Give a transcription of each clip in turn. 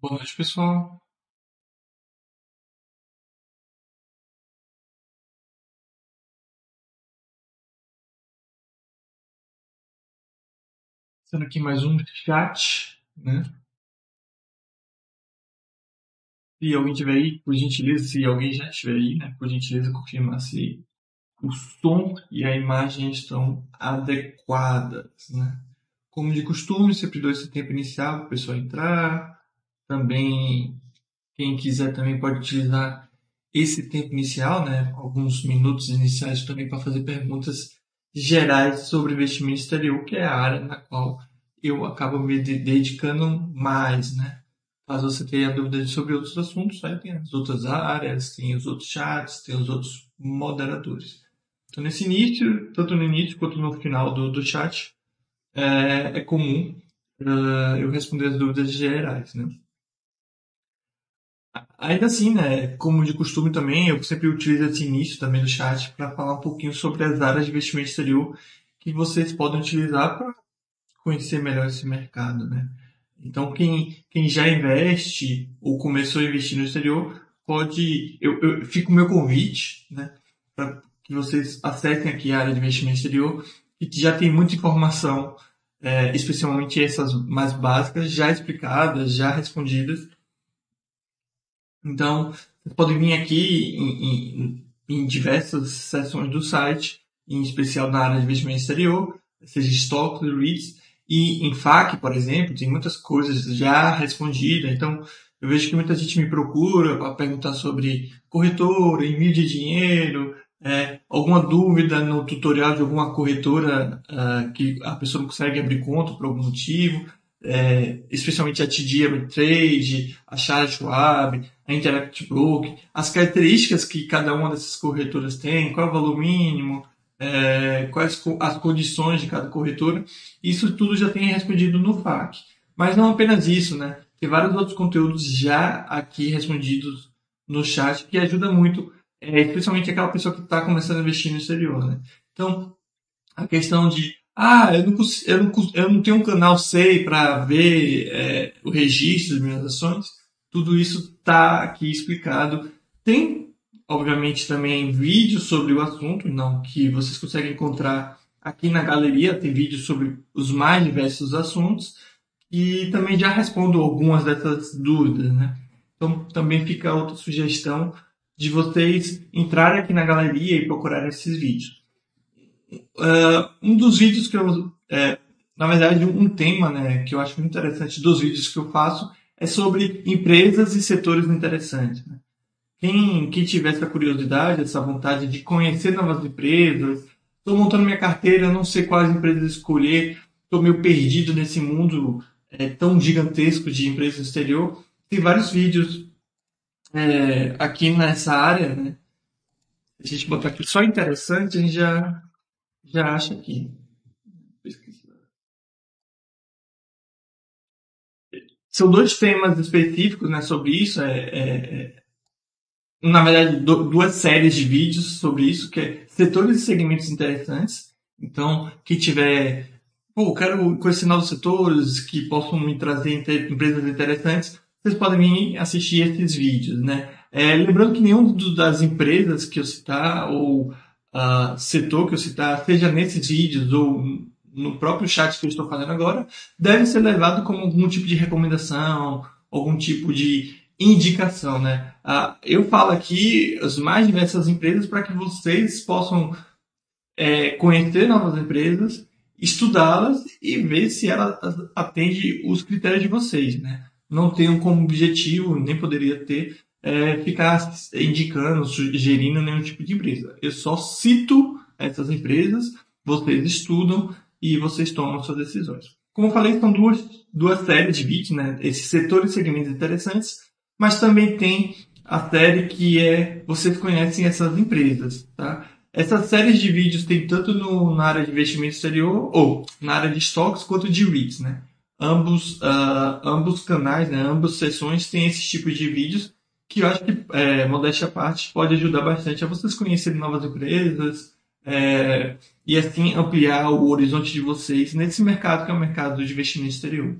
Boa noite, pessoal. Sendo aqui mais um chat, né? Se alguém tiver aí, por gentileza, se alguém já estiver aí, né? Por gentileza, confirmar se o som e a imagem estão adequadas, né? Como de costume, sempre dou esse tempo inicial para o pessoal entrar. Também, quem quiser também pode utilizar esse tempo inicial, né? Alguns minutos iniciais também para fazer perguntas gerais sobre investimento exterior, que é a área na qual eu acabo me dedicando mais, né? Caso você tenha dúvidas sobre outros assuntos, aí tem as outras áreas, tem os outros chats, tem os outros moderadores. Então, nesse início, tanto no início quanto no final do, do chat, é, é comum uh, eu responder as dúvidas gerais, né? Ainda assim, né, como de costume também, eu sempre utilizo esse início também do chat para falar um pouquinho sobre as áreas de investimento exterior que vocês podem utilizar para conhecer melhor esse mercado, né? Então, quem, quem já investe ou começou a investir no exterior, pode, eu, eu fico o meu convite, né, para que vocês acessem aqui a área de investimento exterior, e que já tem muita informação, é, especialmente essas mais básicas, já explicadas, já respondidas, então, você pode vir aqui em, em, em diversas seções do site, em especial na área de investimento exterior, seja estoques, REITs, e em FAQ, por exemplo, tem muitas coisas já respondidas. Então, eu vejo que muita gente me procura para perguntar sobre corretora, envio de dinheiro, é, alguma dúvida no tutorial de alguma corretora uh, que a pessoa não consegue abrir conta por algum motivo é, especialmente a TD Trade, a Charles Schwab, a Interact Broker, as características que cada uma dessas corretoras tem, qual é o valor mínimo, é, quais as condições de cada corretora, isso tudo já tem respondido no FAQ. Mas não apenas isso, né? Tem vários outros conteúdos já aqui respondidos no chat que ajuda muito, é, especialmente aquela pessoa que está começando a investir no exterior, né? Então, a questão de ah, eu não, eu não, eu não tenho um canal SEI para ver é, o registro das minhas ações. Tudo isso está aqui explicado. Tem, obviamente, também vídeos sobre o assunto, não que vocês conseguem encontrar aqui na galeria. Tem vídeos sobre os mais diversos assuntos e também já respondo algumas dessas dúvidas, né? Então, também fica outra sugestão de vocês entrarem aqui na galeria e procurar esses vídeos. Uh, um dos vídeos que eu. É, na verdade, um tema né, que eu acho muito interessante dos vídeos que eu faço é sobre empresas e setores interessantes. Né? Quem, quem tiver essa curiosidade, essa vontade de conhecer novas empresas, estou montando minha carteira, não sei quais empresas escolher, estou meio perdido nesse mundo é, tão gigantesco de empresas no exterior. Tem vários vídeos é, aqui nessa área, né? Se a gente botar aqui só interessante, a gente já já acha aqui. São dois temas específicos né, sobre isso. É, é, é na verdade, duas séries de vídeos sobre isso, que é setores e segmentos interessantes. Então, que tiver, pô, quero conhecer novos setores que possam me trazer empresas interessantes, vocês podem vir assistir esses vídeos, né? É, lembrando que nenhum das empresas que eu citar ou uh, setor que eu citar, seja nesses vídeos ou no próprio chat que eu estou fazendo agora, deve ser levado como algum tipo de recomendação, algum tipo de indicação, né? Uh, eu falo aqui as mais diversas empresas para que vocês possam é, conhecer novas empresas, estudá-las e ver se elas atendem os critérios de vocês, né? Não tenham como objetivo, nem poderia ter, é, ficar indicando, sugerindo nenhum tipo de empresa. Eu só cito essas empresas, vocês estudam e vocês tomam suas decisões. Como eu falei, são duas, duas séries de vídeos, né? Esses setores e segmentos interessantes, mas também tem a série que é Vocês Conhecem Essas Empresas, tá? Essas séries de vídeos tem tanto no, na área de investimento exterior, ou na área de estoques, quanto de REITs, né? Ambos, uh, ambos canais, né? ambas sessões têm esse tipo de vídeos que eu acho que, é, modéstia à parte, pode ajudar bastante a vocês conhecerem novas empresas é, e assim ampliar o horizonte de vocês nesse mercado que é o mercado de investimento exterior.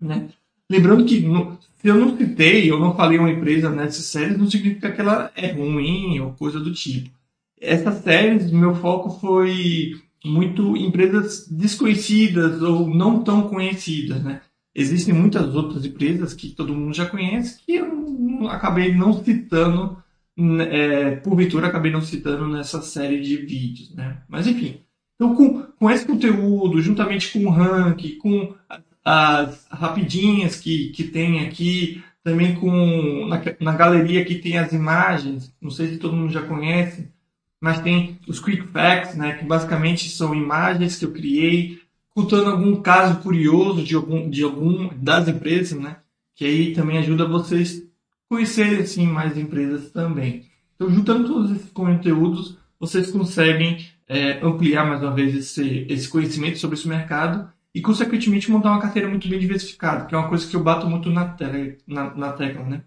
Né? Lembrando que no, se eu não citei, eu não falei uma empresa nessas séries, não significa que ela é ruim ou coisa do tipo. Essas séries, meu foco foi muito empresas desconhecidas ou não tão conhecidas, né? Existem muitas outras empresas que todo mundo já conhece que eu acabei não citando, é, porventura acabei não citando nessa série de vídeos, né? Mas enfim, então com, com esse conteúdo, juntamente com o rank, com as rapidinhas que, que tem aqui, também com na, na galeria que tem as imagens, não sei se todo mundo já conhece, mas tem os quick facts, né, que basicamente são imagens que eu criei, contando algum caso curioso de algum, de algum das empresas, né, que aí também ajuda vocês conhecerem assim, mais empresas também. Então, juntando todos esses conteúdos, vocês conseguem é, ampliar mais uma vez esse, esse conhecimento sobre esse mercado e, consequentemente, montar uma carteira muito bem diversificada, que é uma coisa que eu bato muito na, tele, na, na tecla, né?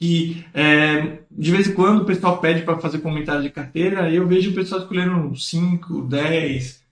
E é, de vez em quando o pessoal pede para fazer comentário de carteira, eu vejo o pessoal escolhendo 5, 10,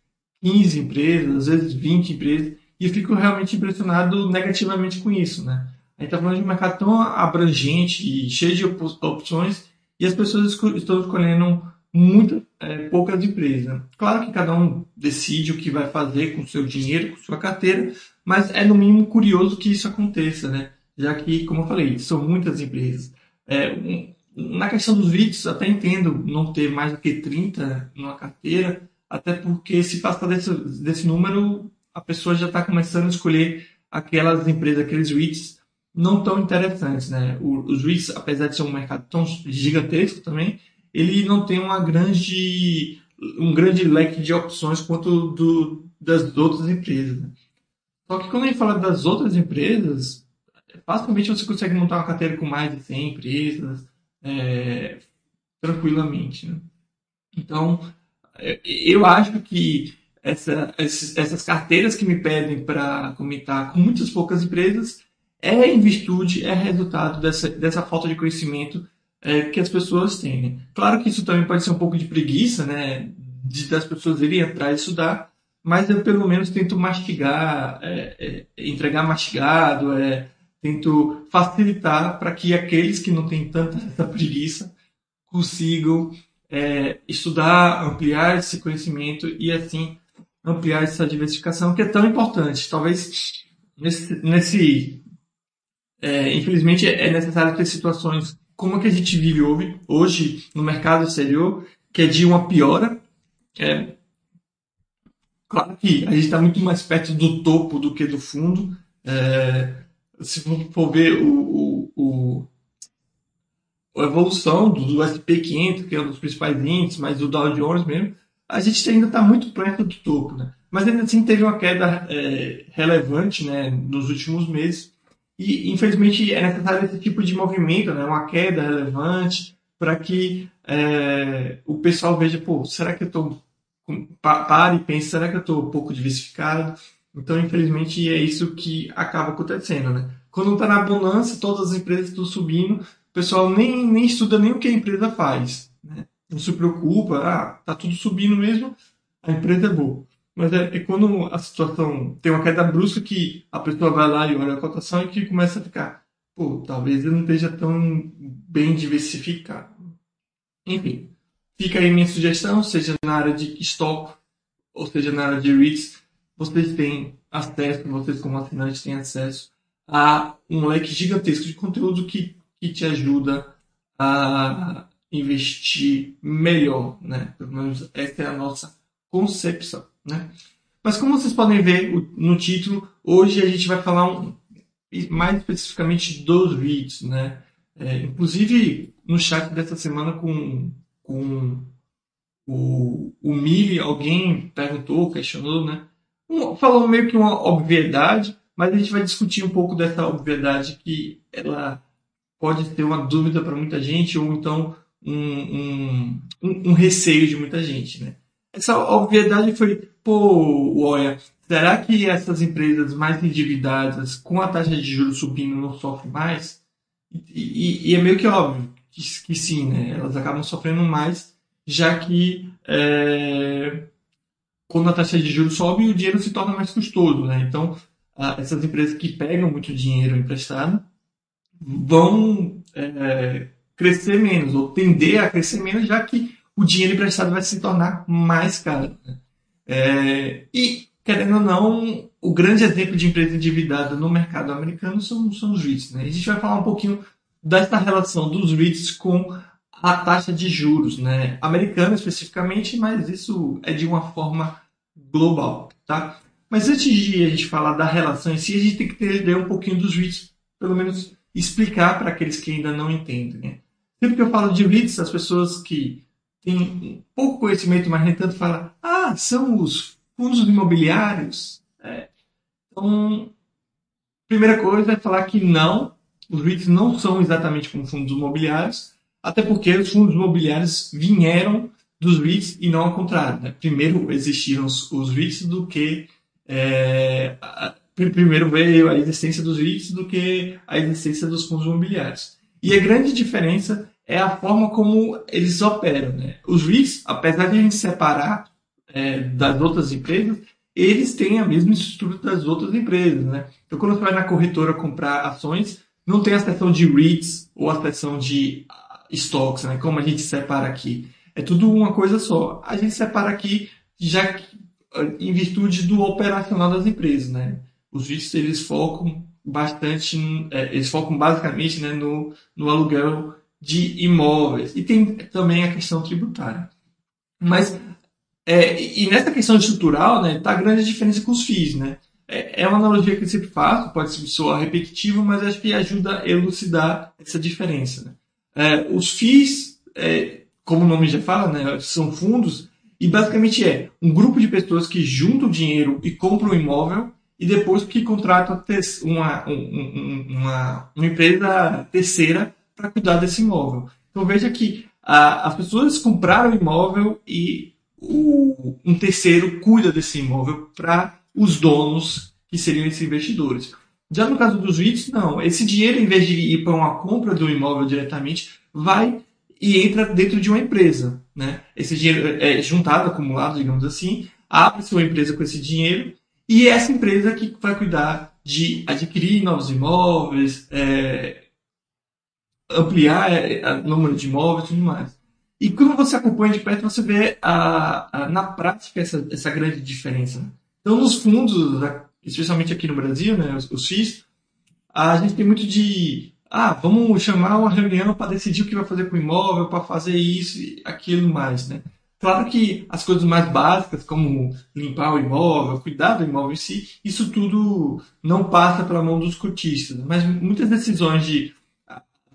15 empresas, às vezes 20 empresas, e fico realmente impressionado negativamente com isso, né? A gente está falando de um mercado tão abrangente e cheio de opções, e as pessoas estão escolhendo muito é, poucas empresas. Claro que cada um decide o que vai fazer com o seu dinheiro, com sua carteira, mas é no mínimo curioso que isso aconteça, né? Já que, como eu falei, são muitas empresas. É, um, na questão dos vídeos, até entendo não ter mais do que 30 numa carteira, até porque se passar desse, desse número, a pessoa já está começando a escolher aquelas empresas, aqueles REITs não tão interessantes, né? Os REITs, apesar de ser um mercado tão gigantesco também, ele não tem uma grande, um grande leque de opções quanto do, das outras empresas. Né? Só que quando a gente fala das outras empresas, facilmente você consegue montar uma carteira com mais de 100 empresas é, tranquilamente. Né? Então, é, eu acho que essa, essas carteiras que me pedem para comentar com muitas poucas empresas é em virtude, é resultado dessa, dessa falta de conhecimento é, que as pessoas têm. Né? Claro que isso também pode ser um pouco de preguiça, né? De, das pessoas irem atrás e estudar, mas eu pelo menos tento mastigar, é, é, entregar mastigado, é, tento facilitar para que aqueles que não têm tanta essa preguiça consigam é, estudar, ampliar esse conhecimento e assim ampliar essa diversificação que é tão importante. Talvez nesse, nesse é, infelizmente é necessário ter situações como que a gente vive hoje, hoje no mercado exterior, que é de uma piora. É, claro que a gente está muito mais perto do topo do que do fundo. É, se for ver o, o, o, a evolução do, do SP500, que é um dos principais índices, mas do Dow Jones mesmo, a gente ainda está muito perto do topo. Né? Mas ainda assim teve uma queda é, relevante né, nos últimos meses. E, infelizmente, é necessário esse tipo de movimento, né? uma queda relevante, para que é, o pessoal veja, pô, será que eu estou. Pare e pense, será que eu estou um pouco diversificado? Então, infelizmente, é isso que acaba acontecendo. Né? Quando está na bonança, todas as empresas estão subindo, o pessoal nem, nem estuda nem o que a empresa faz. Né? Não se preocupa, ah, tá tudo subindo mesmo, a empresa é boa. Mas é, é, quando a situação tem uma queda brusca que a pessoa vai lá e olha a cotação e que começa a ficar, pô, talvez eu não esteja tão bem diversificado. Enfim, fica aí minha sugestão, seja na área de estoque ou seja na área de REITs, vocês têm acesso, vocês como assinantes têm acesso a um leque gigantesco de conteúdo que, que te ajuda a investir melhor, né? Pelo menos essa é a nossa concepção. Né? Mas como vocês podem ver no título, hoje a gente vai falar um, mais especificamente dos REITs. Né? É, inclusive, no chat dessa semana com, com o, o Mili, alguém perguntou, questionou, né? Um, falou meio que uma obviedade, mas a gente vai discutir um pouco dessa obviedade que ela pode ter uma dúvida para muita gente ou então um, um, um, receio de muita gente, né? Essa obviedade foi, pô, olha, será que essas empresas mais endividadas, com a taxa de juros subindo, não sofrem mais? E, e, é meio que óbvio que, que, sim, né? Elas acabam sofrendo mais, já que é, quando a taxa de juros sobe, o dinheiro se torna mais custoso, né? Então, ah, essas empresas que pegam muito dinheiro emprestado vão é, crescer menos, ou tender a crescer menos, já que o dinheiro emprestado vai se tornar mais caro. Né? É, e, querendo ou não, o grande exemplo de empresa endividada no mercado americano são, são os REITs. Né? A gente vai falar um pouquinho dessa relação dos REITs com a taxa de juros, né? americana especificamente, mas isso é de uma forma global. Tá? Mas antes de a gente falar da relação em si, a gente tem que entender um pouquinho dos REITs, pelo menos explicar para aqueles que ainda não entendem. Né? Sempre que eu falo de REITs, as pessoas que têm pouco conhecimento, mas nem tanto, falam: ah, são os fundos imobiliários. É. Então, primeira coisa é falar que não, os REITs não são exatamente como fundos imobiliários, até porque os fundos imobiliários vieram dos REITs e não ao contrário. Né? Primeiro existiram os, os REITs do que é, a, primeiro veio a existência dos REITs do que a existência dos fundos imobiliários. E a grande diferença é a forma como eles operam. Né? Os REITs, apesar de a gente separar é, das outras empresas, eles têm a mesma estrutura das outras empresas. Né? Então, quando você vai na corretora comprar ações, não tem a seção de REITs ou a seção de stocks, né? como a gente separa aqui. É tudo uma coisa só. A gente separa aqui já em virtude do operacional das empresas. Né? Os REITs eles focam bastante, é, eles focam basicamente né, no, no aluguel de imóveis. E tem também a questão tributária. Mas, é, e nessa questão estrutural, né, tá a grande diferença com os FIIs, né? É, é uma analogia que eu sempre faço, pode soar repetitivo, mas acho que ajuda a elucidar essa diferença. Né? É, os FIIs, é, como o nome já fala, né, são fundos, e basicamente é um grupo de pessoas que juntam dinheiro e compram um imóvel e depois que contratam uma, uma, uma empresa terceira para cuidar desse imóvel. Então veja que a, as pessoas compraram o imóvel e o, um terceiro cuida desse imóvel para os donos, que seriam esses investidores. Já no caso dos REITs, não. Esse dinheiro, em vez de ir para uma compra do imóvel diretamente, vai e entra dentro de uma empresa. Né? Esse dinheiro é juntado, acumulado, digamos assim, abre-se uma empresa com esse dinheiro e é essa empresa que vai cuidar de adquirir novos imóveis, é, ampliar é, o número de imóveis e tudo mais. E quando você acompanha de perto, você vê a, a, na prática essa, essa grande diferença. Então, nos fundos, especialmente aqui no Brasil, né, os, os FIIs, a gente tem muito de ah, vamos chamar uma reunião para decidir o que vai fazer com o imóvel, para fazer isso e aquilo mais, né? Claro que as coisas mais básicas, como limpar o imóvel, cuidar do imóvel em si, isso tudo não passa pela mão dos cotistas. Mas muitas decisões de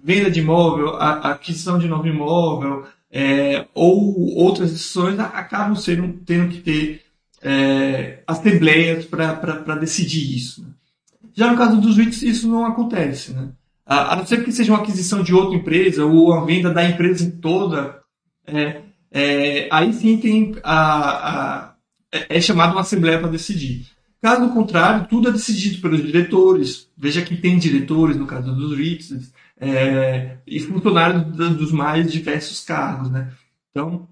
venda de imóvel, a, aquisição de novo imóvel, é, ou outras decisões acabam sendo, tendo que ter é, assembleias para decidir isso. Né? Já no caso dos REITs, isso não acontece. Né? A, a, não ser que seja uma aquisição de outra empresa ou a venda da empresa toda, é, é, aí sim tem a, a, é, é chamado uma assembleia para decidir. Caso contrário, tudo é decidido pelos diretores. Veja que tem diretores, no caso dos REITs, é, e funcionários dos mais diversos cargos, né? Então,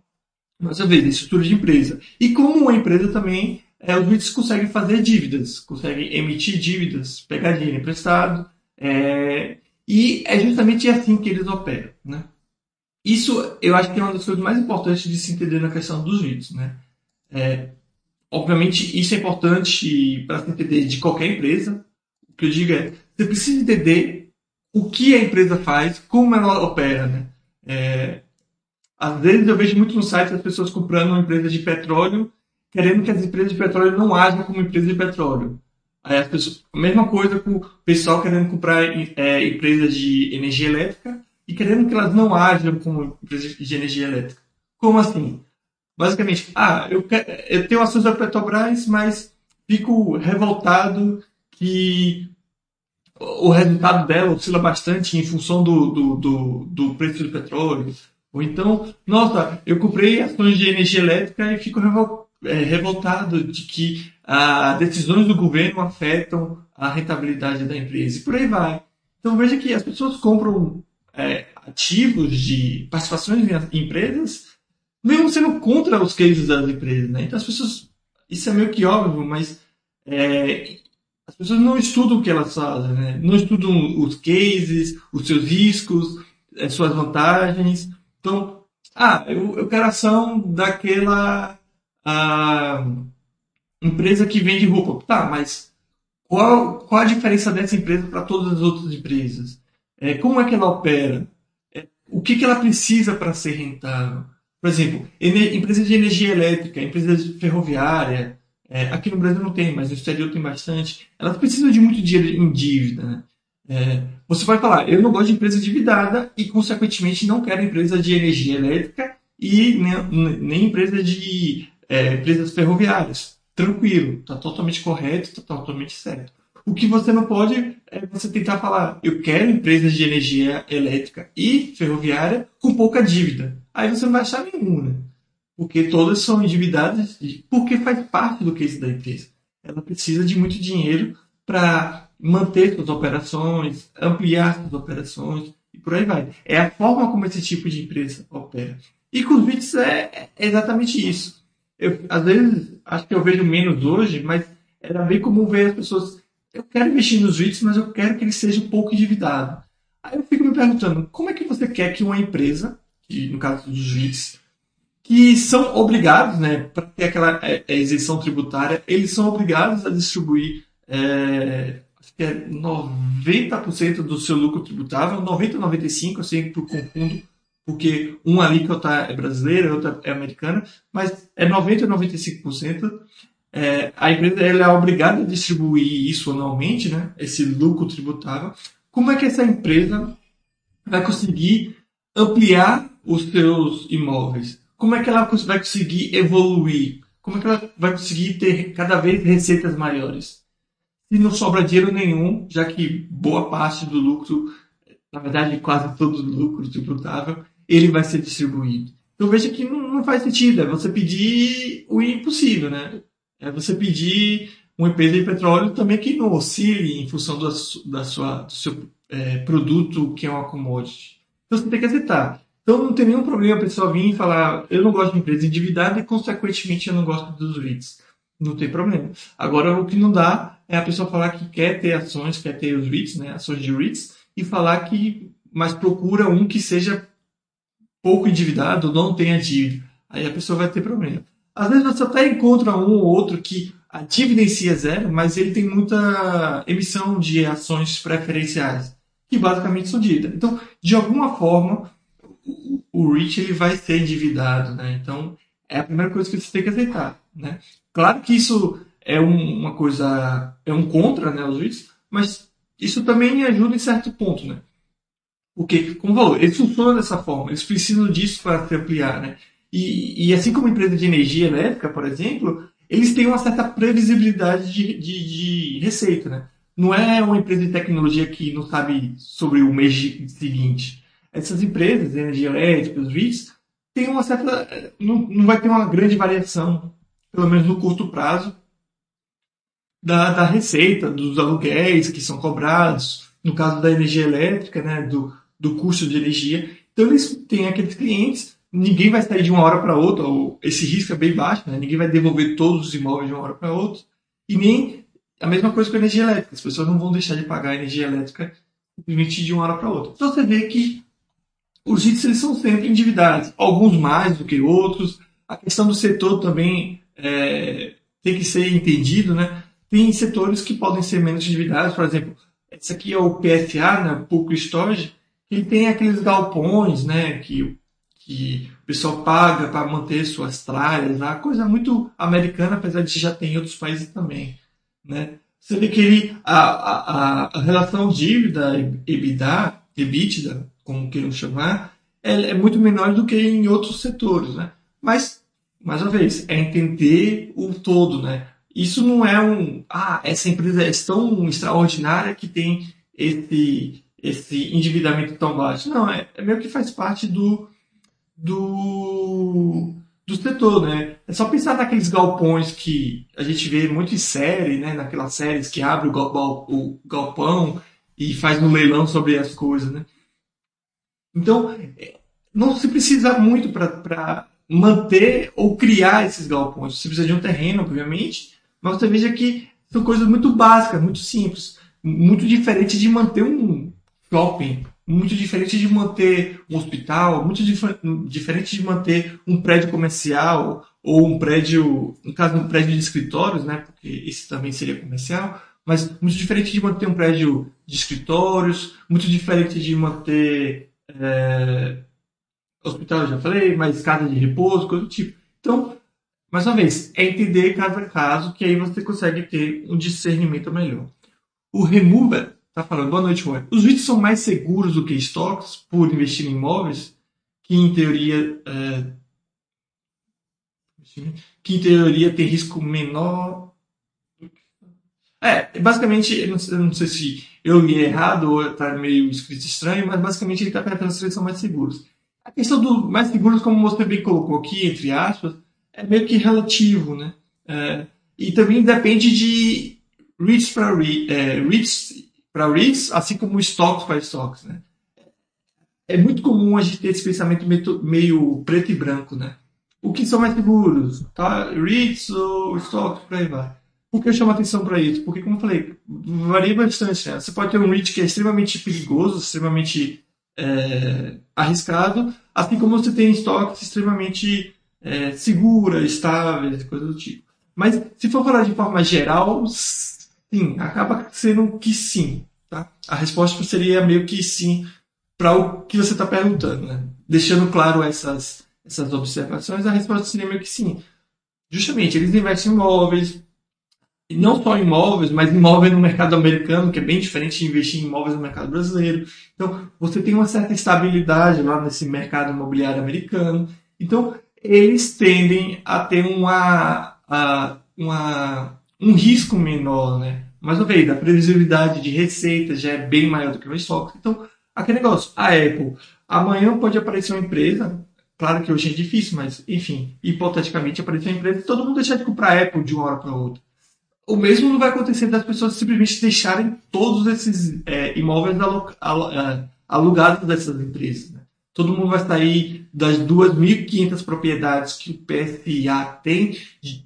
mais uma vez, estrutura de empresa. E como uma empresa também, é, os REITs conseguem fazer dívidas, conseguem emitir dívidas, pegar dinheiro emprestado, é, e é justamente assim que eles operam, né? Isso eu acho que é uma das coisas mais importantes de se entender na questão dos REITs, né? É, obviamente, isso é importante para se entender de qualquer empresa. O que eu digo é, você precisa entender o que a empresa faz, como ela opera, né? É, às vezes eu vejo muito no site as pessoas comprando uma empresa de petróleo, querendo que as empresas de petróleo não ajam como empresa de petróleo. Aí as pessoas, a mesma coisa com o pessoal querendo comprar é, empresas de energia elétrica e querendo que elas não ajam como empresas de energia elétrica. Como assim? Basicamente, ah, eu, quero, eu tenho ações da Petrobras, mas fico revoltado que o resultado dela oscila bastante em função do, do, do, do, preço do petróleo. Ou então, nossa, eu comprei ações de energia elétrica e fico é, revoltado de que as decisões do governo afetam a rentabilidade da empresa. E por aí vai. Então veja que as pessoas compram é, ativos de participações em empresas, mesmo sendo contra os cases das empresas. Né? Então as pessoas. Isso é meio que óbvio, mas é, as pessoas não estudam o que elas fazem, né? não estudam os cases, os seus riscos, as suas vantagens. Então, ah, eu, eu quero ação daquela a, empresa que vende roupa. Tá, mas qual, qual a diferença dessa empresa para todas as outras empresas? É, como é que ela opera? É, o que, que ela precisa para ser rentável? Por exemplo, empresa de energia elétrica, empresa ferroviária, é, aqui no Brasil não tem, mas no exterior tem bastante. Elas precisam de muito dinheiro em dívida. Né? É, você vai falar, eu não gosto de empresa endividada e, consequentemente, não quero empresa de energia elétrica e nem, nem empresa de é, empresas ferroviárias. Tranquilo, está totalmente correto, está totalmente certo. O que você não pode é você tentar falar, eu quero empresas de energia elétrica e ferroviária com pouca dívida. Aí você não vai achar nenhuma, né? Porque todas são endividadas, porque faz parte do case da empresa. Ela precisa de muito dinheiro para manter suas operações, ampliar suas operações e por aí vai. É a forma como esse tipo de empresa opera. E com os VITs é, é exatamente isso. Eu, às vezes, acho que eu vejo menos hoje, mas era bem comum ver as pessoas. Eu quero investir nos REITs, mas eu quero que ele seja um pouco endividado. Aí eu fico me perguntando, como é que você quer que uma empresa, que no caso dos REITs, que são obrigados, né, para ter aquela é, é, isenção tributária, eles são obrigados a distribuir é, acho que é 90% do seu lucro tributável, 90, 95, assim, por confundo porque uma alíquota é brasileira, outra é americana, mas é 90% a 95%. É, a empresa ela é obrigada a distribuir isso anualmente, né, esse lucro tributável. Como é que essa empresa vai conseguir ampliar os seus imóveis? Como é que ela vai conseguir evoluir? Como é que ela vai conseguir ter cada vez receitas maiores? Se não sobra dinheiro nenhum, já que boa parte do lucro, na verdade quase todo o lucro tributável, ele vai ser distribuído. Então veja que não, não faz sentido, é você pedir o impossível, né? É você pedir uma empresa de petróleo também que não oscile em função da, da sua, do seu é, produto que é uma commodity. Então você tem que aceitar. Então não tem nenhum problema a pessoa vir e falar eu não gosto de empresa endividada e consequentemente eu não gosto dos REITs. Não tem problema. Agora o que não dá é a pessoa falar que quer ter ações, quer ter os REITs, né, ações de REITs, e falar que mas procura um que seja pouco endividado, não tenha dívida. Aí a pessoa vai ter problema. Às vezes você até encontra um ou outro que a dívida em si é zero, mas ele tem muita emissão de ações preferenciais, que basicamente são dívida. Então, de alguma forma, o REIT ele vai ser endividado, né? Então, é a primeira coisa que você tem que aceitar, né? Claro que isso é um, uma coisa, é um contra, né, os REITs, mas isso também ajuda em certo ponto, né? Porque, como falou, eles funcionam dessa forma, eles precisam disso para se ampliar, né? E, e assim como empresa de energia elétrica, por exemplo, eles têm uma certa previsibilidade de, de, de receita, né? Não é uma empresa de tecnologia que não sabe sobre o mês seguinte. Essas empresas de energia elétrica, os REITs, têm uma certa. Não, não vai ter uma grande variação, pelo menos no curto prazo, da, da receita, dos aluguéis que são cobrados, no caso da energia elétrica, né, do, do custo de energia. Então eles têm aqueles clientes, ninguém vai sair de uma hora para outra, ou esse risco é bem baixo, né? ninguém vai devolver todos os imóveis de uma hora para outra, e nem a mesma coisa com a energia elétrica, as pessoas não vão deixar de pagar a energia elétrica simplesmente de uma hora para outra. Então você vê que os REITs eles são sempre endividados, alguns mais do que outros. A questão do setor também é, tem que ser entendido, né? Tem setores que podem ser menos endividados, por exemplo, esse aqui é o PSA, né, Pouco Storage, ele tem aqueles galpões, né, que, que o pessoal paga para manter suas tralhas, né, coisa muito americana, apesar de já ter em outros países também, né. Você vê que ele, a, a, a relação dívida EBITDA, EBITDA, como queiram chamar, é, é muito menor do que em outros setores, né. Mas, mais uma vez, é entender o todo, né. Isso não é um, ah, essa empresa é tão extraordinária que tem esse esse endividamento tão baixo. Não, é, é meio que faz parte do, do, do setor, né? É só pensar naqueles galpões que a gente vê muito em série, né? Naquelas séries que abre o, galpão, o galpão e faz um leilão sobre as coisas, né? Então, é, não se precisa muito para manter ou criar esses galpões. Você precisa de um terreno, obviamente, mas você veja que são coisas muito básicas, muito simples, muito diferente de manter um shopping, muito diferente de manter um hospital, muito dif diferente de manter um prédio comercial ou um prédio, no caso um prédio de escritórios, né, porque esse também seria comercial, mas muito diferente de manter um prédio de escritórios, muito diferente de manter é, hospital, eu já falei, mas casa de repouso, coisa do tipo. Então, mais uma vez, é entender caso a caso que aí você consegue ter um discernimento melhor. O Remover está falando, boa noite, Juan. Os REITs são mais seguros do que estoques por investir em imóveis, que em teoria é, que em teoria tem risco menor. É, basicamente, eu não sei se eu li errado ou está meio escrito estranho, mas basicamente ele está perguntando se eles são mais seguros. A questão do mais seguros, como você bem colocou aqui, entre aspas, é meio que relativo, né? É, e também depende de REITs para é, REITs assim como stocks para stocks, né? É muito comum a gente ter esse pensamento meio, meio preto e branco, né? O que são mais seguros? Tá? REITs ou stocks, por aí vai. Por que eu chamo atenção para isso? Porque, como eu falei, varia bastante. Né? Você pode ter um REIT que é extremamente perigoso, extremamente é, arriscado, assim como você tem estoques extremamente é, segura, estáveis, coisas do tipo. Mas se for falar de forma geral, sim, acaba sendo que sim. Tá? A resposta seria meio que sim para o que você está perguntando. Né? Deixando claro essas, essas observações, a resposta seria meio que sim. Justamente, eles investem em imóveis, não só imóveis, mas imóveis no mercado americano, que é bem diferente de investir em imóveis no mercado brasileiro. Então, você tem uma certa estabilidade lá nesse mercado imobiliário americano. Então, eles tendem a ter uma, a, uma, um risco menor, né? Mais uma vez, a previsibilidade de receita já é bem maior do que o estoque. Então, aquele negócio, a Apple, amanhã pode aparecer uma empresa, claro que hoje é difícil, mas, enfim, hipoteticamente aparecer uma empresa todo mundo deixar de comprar Apple de uma hora para outra o mesmo não vai acontecer das pessoas simplesmente deixarem todos esses é, imóveis é, alugados dessas empresas. Né? Todo mundo vai sair das 2.500 propriedades que o PSA tem de,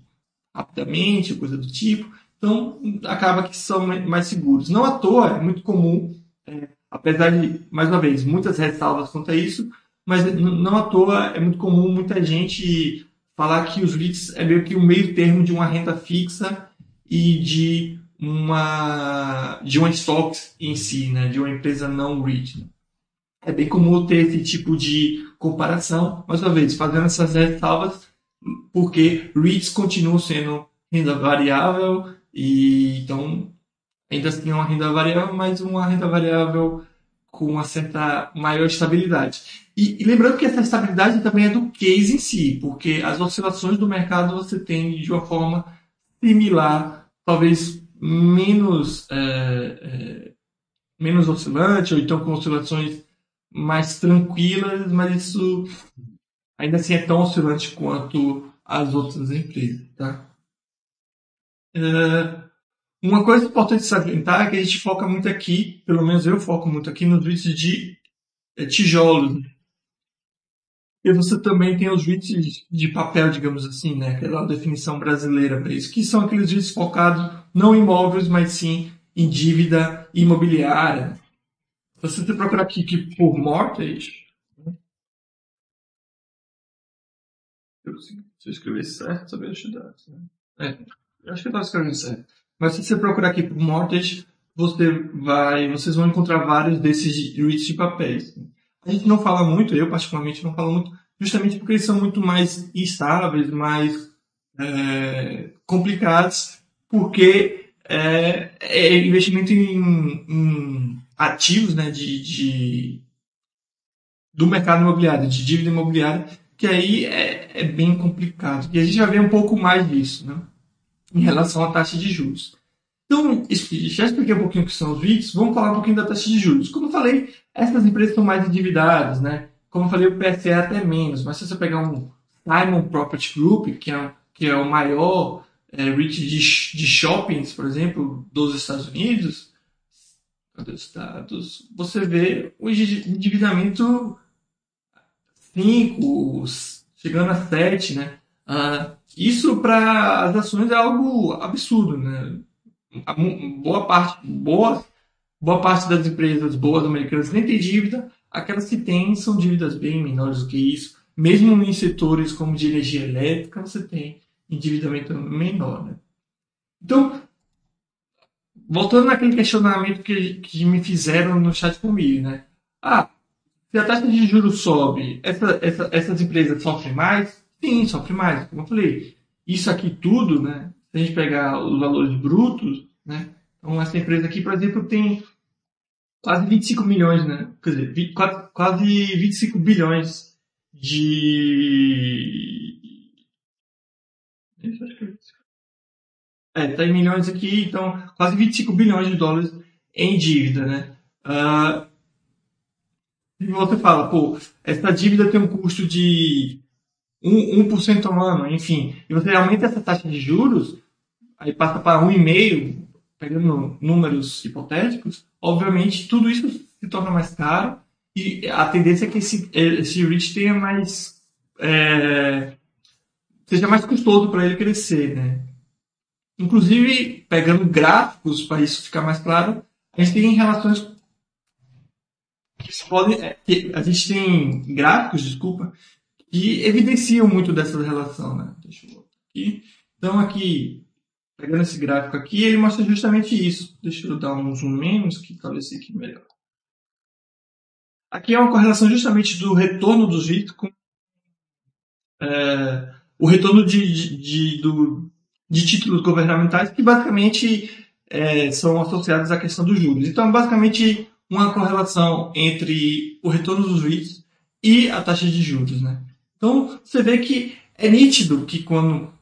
rapidamente, coisa do tipo. Então, acaba que são mais seguros. Não à toa, é muito comum, é, apesar de, mais uma vez, muitas ressalvas quanto a isso, mas não à toa é muito comum muita gente falar que os REITs é meio que o meio termo de uma renda fixa e de uma de uma stock em si, né, de uma empresa não REIT. Né. É bem comum ter esse tipo de comparação, mais uma vez, fazendo essas ressalvas, porque REITs continuam sendo renda variável e então ainda assim é uma renda variável, mas uma renda variável com uma certa maior estabilidade. E, e, lembrando que essa estabilidade também é do case em si, porque as oscilações do mercado você tem de uma forma similar talvez menos, é, é, menos oscilante, ou então com oscilações mais tranquilas, mas isso ainda assim é tão oscilante quanto as outras empresas. Tá? É, uma coisa importante salientar é que a gente foca muito aqui, pelo menos eu foco muito aqui nos vídeos de é, tijolos. Né? E você também tem os REITs de papel, digamos assim, né? Aquela definição brasileira para isso, que são aqueles REITs focados não em imóveis, mas sim em dívida imobiliária. Você procurar aqui que por mortgage, se eu escrever certo, saber ajudar. Né? É, acho que eu estava escrevendo certo. Mas se você procurar aqui por mortgage, você vai, vocês vão encontrar vários desses REITs de papéis. A gente não fala muito, eu particularmente não falo muito, justamente porque eles são muito mais instáveis, mais é, complicados, porque é, é investimento em, em, ativos né, de, de, do mercado imobiliário, de dívida imobiliária, que aí é, é bem complicado. E a gente já vê um pouco mais disso né, em relação à taxa de juros. Então, já expliquei um pouquinho o que são os REITs, vamos falar um pouquinho da taxa de juros. Como eu falei, essas empresas são mais endividadas, né? Como eu falei, o PSE é até menos, mas se você pegar um Simon Property Group, que é, que é o maior é, REIT de, de shoppings, por exemplo, dos Estados Unidos, dos Estados, você vê o endividamento 5, chegando a 7, né? Uh, isso para as ações é algo absurdo, né? boa parte, boa, boa parte das empresas boas americanas nem tem dívida, aquelas que têm são dívidas bem menores do que isso. Mesmo em setores como de energia elétrica, você tem endividamento menor. Né? Então, voltando naquele questionamento que, que me fizeram no chat comigo, né? Ah, se a taxa de juros sobe, essa, essa, essas empresas sofrem mais? Sim, sofrem mais. Como eu falei, isso aqui tudo, né? Se a gente pegar os valores brutos, né? Então, essa empresa aqui, por exemplo, tem quase 25 milhões, né? Quer dizer, 20, quase, quase 25 bilhões de. É, tá em milhões aqui, então quase 25 bilhões de dólares em dívida, né? Uh, e você fala, pô, essa dívida tem um custo de 1%, 1% ao ano, enfim, e você aumenta essa taxa de juros, aí passa para 1,5%, pegando números hipotéticos, obviamente tudo isso se torna mais caro e a tendência é que esse, esse REIT tenha mais. É, seja mais custoso para ele crescer, né? Inclusive, pegando gráficos para isso ficar mais claro, a gente tem relações que podem. É, a gente tem gráficos, desculpa, que evidenciam muito dessa relação, né? Deixa eu aqui. Então, aqui, pegando esse gráfico aqui, ele mostra justamente isso. Deixa eu dar um zoom menos, que talvez fique melhor. Aqui é uma correlação justamente do retorno dos REITs com é, o retorno de, de, de, do, de títulos governamentais que basicamente é, são associados à questão dos juros. Então, basicamente, uma correlação entre o retorno dos REITs e a taxa de juros. Né? Então, você vê que é nítido que quando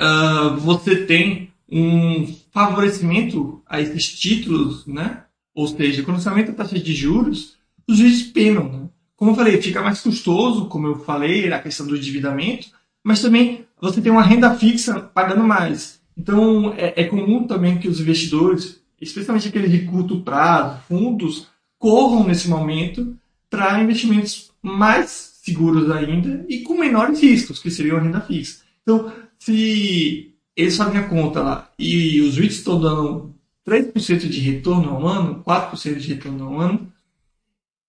uh, você tem um favorecimento a esses títulos, né? ou seja, quando você aumenta a taxa de juros, os juízes penam. Né? Como eu falei, fica mais custoso, como eu falei, a questão do endividamento, mas também você tem uma renda fixa pagando mais. Então, é, é comum também que os investidores, especialmente aqueles de curto prazo, fundos, corram nesse momento para investimentos mais seguros ainda e com menores riscos, que seriam a renda fixa. Então, se eles fazem a conta lá e os REITs estão dando 3% de retorno ao ano, 4% de retorno ao ano,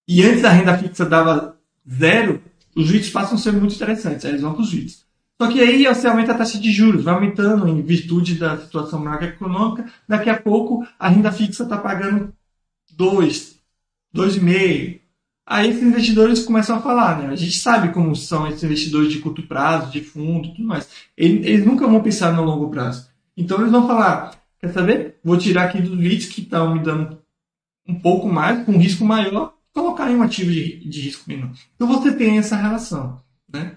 e antes a renda fixa dava zero, os REITs passam a ser muito interessantes, aí eles vão para os REITs. Só que aí você aumenta a taxa de juros, vai aumentando em virtude da situação macroeconômica, daqui a pouco a renda fixa está pagando 2, 2,5. Aí esses investidores começam a falar, né? A gente sabe como são esses investidores de curto prazo, de fundo, tudo mais. Eles, eles nunca vão pensar no longo prazo. Então eles vão falar, quer saber? Vou tirar aqui dos REITs que estão me dando um pouco mais, com um risco maior, colocar em um ativo de, de risco menor. Então você tem essa relação. Né?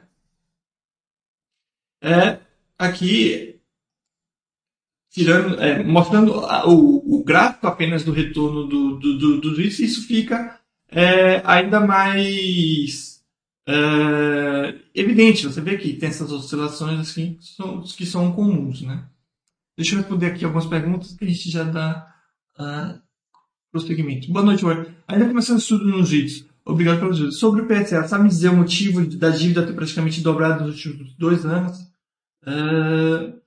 É, aqui, tirando, é, mostrando o, o, gráfico apenas do retorno do, do, do, do isso fica é, ainda mais é, evidente. Você vê que tem essas oscilações assim, que são, que são comuns. Né? Deixa eu responder aqui algumas perguntas que a gente já dá. Uh, prosseguimento. Boa noite, Web. Ainda começando o estudo nos vídeos. Obrigado pelos vídeos. Sobre o PSA, sabe dizer o motivo da dívida ter praticamente dobrado nos últimos dois anos? Uh,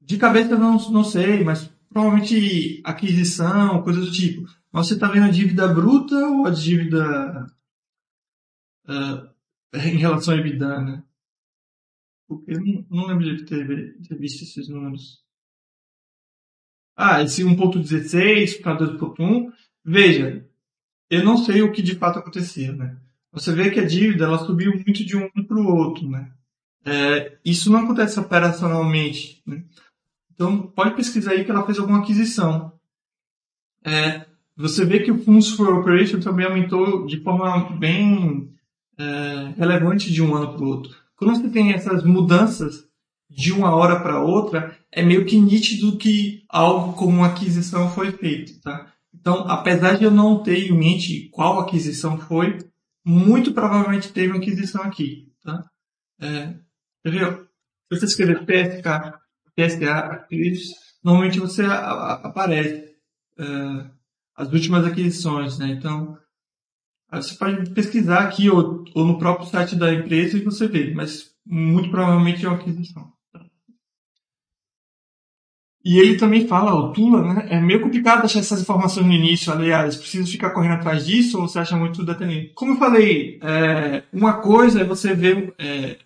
de cabeça não, não sei, mas provavelmente aquisição, coisas do tipo. Você está vendo a dívida bruta ou a dívida uh, em relação à EBITDA, né? Porque eu não, não lembro de ter, ter visto esses números. Ah, esse 1.16 para 2.1. Veja, eu não sei o que de fato aconteceu, né? Você vê que a dívida ela subiu muito de um para o outro, né? É, isso não acontece operacionalmente, né? Então, pode pesquisar aí que ela fez alguma aquisição. É, você vê que o Funds for Operation também aumentou de forma bem é, relevante de um ano para o outro. Quando você tem essas mudanças de uma hora para outra, é meio que nítido que algo como uma aquisição foi feito, tá? Então, apesar de eu não ter em mente qual aquisição foi, muito provavelmente teve uma aquisição aqui, tá? É, entendeu? Se você escrever PSK, PSA, normalmente você aparece é, as últimas aquisições, né? Então, você pode pesquisar aqui ou, ou no próprio site da empresa e você vê, mas muito provavelmente é uma aquisição. E ele também fala, o Tula, né? É meio complicado achar essas informações no início, aliás, preciso ficar correndo atrás disso ou você acha muito detalhado? Como eu falei, é, uma coisa é você ver é,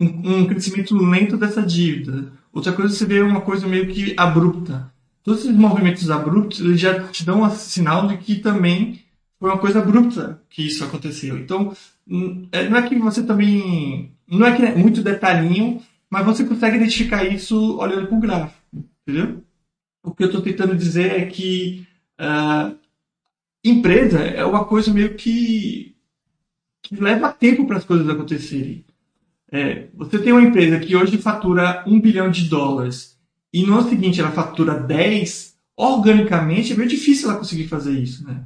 um, um, crescimento lento dessa dívida, outra coisa é você ver uma coisa meio que abrupta. Todos esses movimentos abruptos, eles já te dão um sinal de que também foi uma coisa abrupta que isso aconteceu. Então, hum, é, não é que você também. Não é que é muito detalhinho, mas você consegue identificar isso olhando para o gráfico, entendeu? O que eu estou tentando dizer é que uh, empresa é uma coisa meio que, que leva tempo para as coisas acontecerem. É, você tem uma empresa que hoje fatura um bilhão de dólares e no ano seguinte ela fatura 10, organicamente é meio difícil ela conseguir fazer isso, né?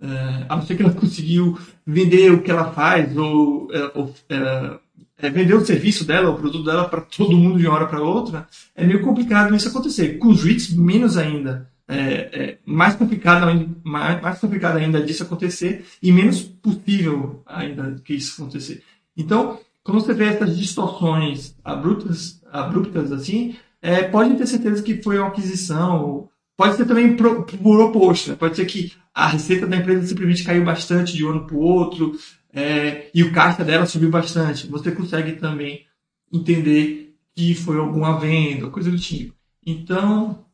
É, a não ser que ela conseguiu vender o que ela faz ou, é, ou é, é, vender o serviço dela, o produto dela para todo mundo de uma hora para outra, é meio complicado isso acontecer. Com os REITs, menos ainda. É, é mais, complicado, mais, mais complicado ainda disso acontecer e menos possível ainda que isso acontecer. Então, quando você vê essas distorções abruptas, abruptas assim, é, pode ter certeza que foi uma aquisição. Pode ser também por, por oposto. Né? Pode ser que a receita da empresa simplesmente caiu bastante de um ano para o outro, é, e o caixa dela subiu bastante. Você consegue também entender que foi alguma venda, coisa do tipo. Então,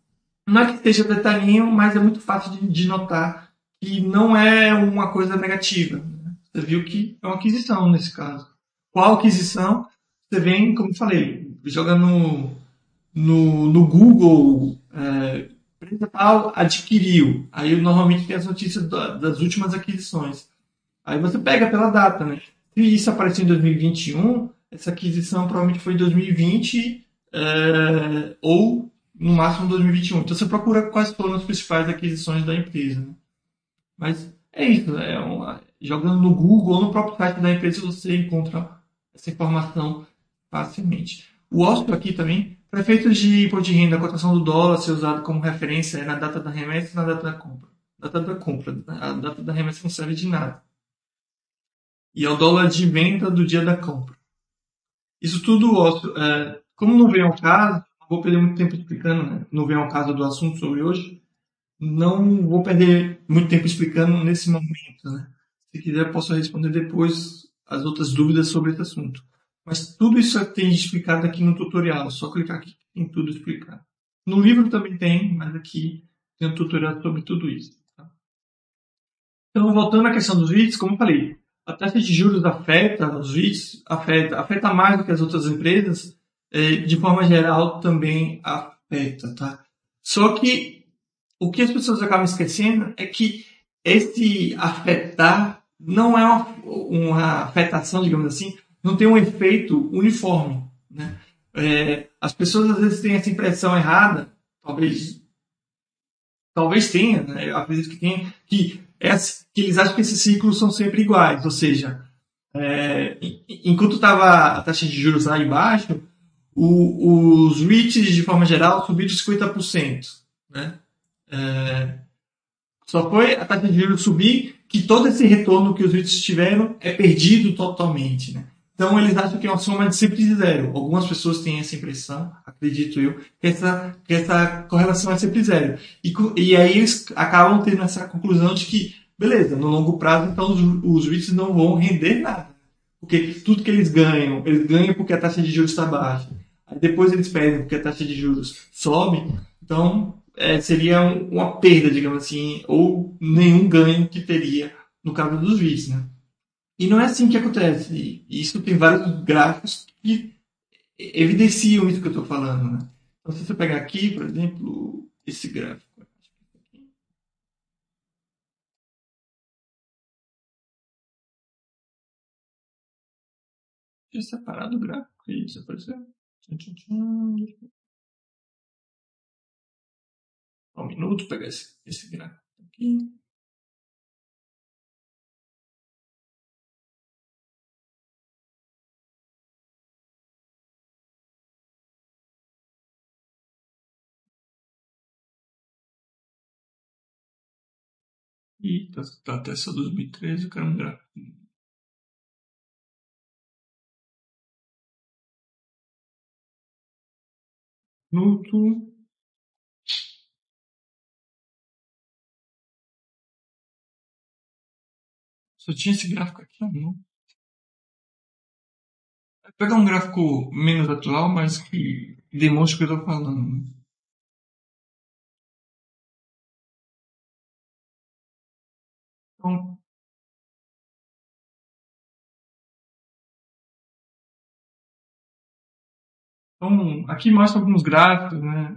não é que esteja detalhinho, mas é muito fácil de, de notar que não é uma coisa negativa. Né? Você viu que é uma aquisição nesse caso. Qual aquisição? Você vem, como eu falei, joga no, no, no Google, é, empresa tal adquiriu. Aí normalmente tem as notícias das últimas aquisições. Aí você pega pela data, né? Se isso apareceu em 2021, essa aquisição provavelmente foi em 2020 é, ou no máximo 2021. Então você procura quais foram as principais aquisições da empresa. Né? Mas é isso, é uma, jogando no Google ou no próprio site da empresa você encontra essa informação facilmente. O OSP aqui também, para efeitos de imposto de renda, a cotação do dólar ser usado como referência é na data da remessa e na data da compra. Data da compra, a data da remessa não serve de nada e é o dólar de venda do dia da compra. Isso tudo, é, como não vem ao caso, não vou perder muito tempo explicando, né? não vem ao caso do assunto sobre hoje, não vou perder muito tempo explicando nesse momento. Né? Se quiser, posso responder depois as outras dúvidas sobre esse assunto. Mas tudo isso tem explicado aqui no tutorial, é só clicar aqui, tem tudo explicado. No livro também tem, mas aqui tem um tutorial sobre tudo isso. Tá? Então, voltando à questão dos vídeos, como eu falei, a taxa de juros afeta os REITs, afeta, afeta mais do que as outras empresas, é, de forma geral também afeta, tá? Só que o que as pessoas acabam esquecendo é que esse afetar não é uma, uma afetação, digamos assim, não tem um efeito uniforme, né? É, as pessoas às vezes têm essa impressão errada, talvez talvez tenha, né? eu acredito que tenha, que é que eles acham que esses ciclos são sempre iguais, ou seja, é, enquanto estava a taxa de juros lá embaixo, o, os REITs, de forma geral, subiram 50%. Né? É, só foi a taxa de juros subir que todo esse retorno que os REITs tiveram é perdido totalmente. Né? Então eles acham que é de sempre de zero. Algumas pessoas têm essa impressão, acredito eu, que essa, que essa correlação é sempre zero. E, e aí eles acabam tendo essa conclusão de que, beleza, no longo prazo, então os, os REITs não vão render nada. Porque tudo que eles ganham, eles ganham porque a taxa de juros está baixa. Aí depois eles perdem porque a taxa de juros sobe. Então é, seria um, uma perda, digamos assim, ou nenhum ganho que teria no caso dos REITs, né? E não é assim que acontece. E isso tem vários gráficos que evidenciam isso que eu estou falando. Né? Então, se você pegar aqui, por exemplo, esse gráfico. Deixa eu separar do gráfico aí, desapareceu. Um minuto, pegar esse, esse gráfico aqui. E tá, tá até só 2013, o quero não gráfico. Minuto. Só tinha esse gráfico aqui não pega Pegar um gráfico menos atual, mas que demonstra o que eu tô falando. Então, então, aqui mostra alguns gráficos, né?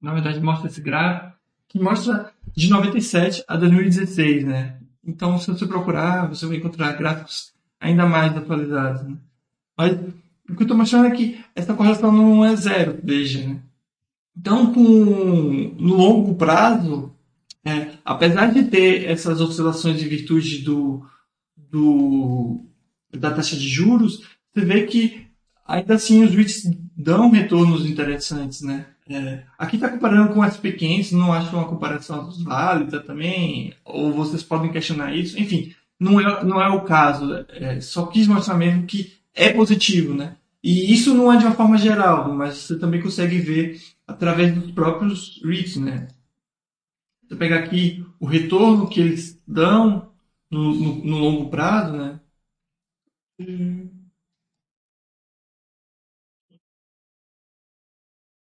Na verdade, mostra esse gráfico, que mostra de 97 a 2016, né? Então, se você procurar, você vai encontrar gráficos ainda mais atualizados. Né? Mas o que eu estou mostrando é que essa correlação não é zero, veja. Né? Então, com, no longo prazo, é, apesar de ter essas oscilações em virtude do, do, da taxa de juros, você vê que ainda assim os REITs dão retornos interessantes, né? É, aqui está comparando com SP500, não acho uma comparação válida também, ou vocês podem questionar isso, enfim, não é, não é o caso, é, só quis mostrar mesmo que é positivo, né? E isso não é de uma forma geral, mas você também consegue ver através dos próprios REITs, né? Você pegar aqui o retorno que eles dão no, no, no longo prazo, né?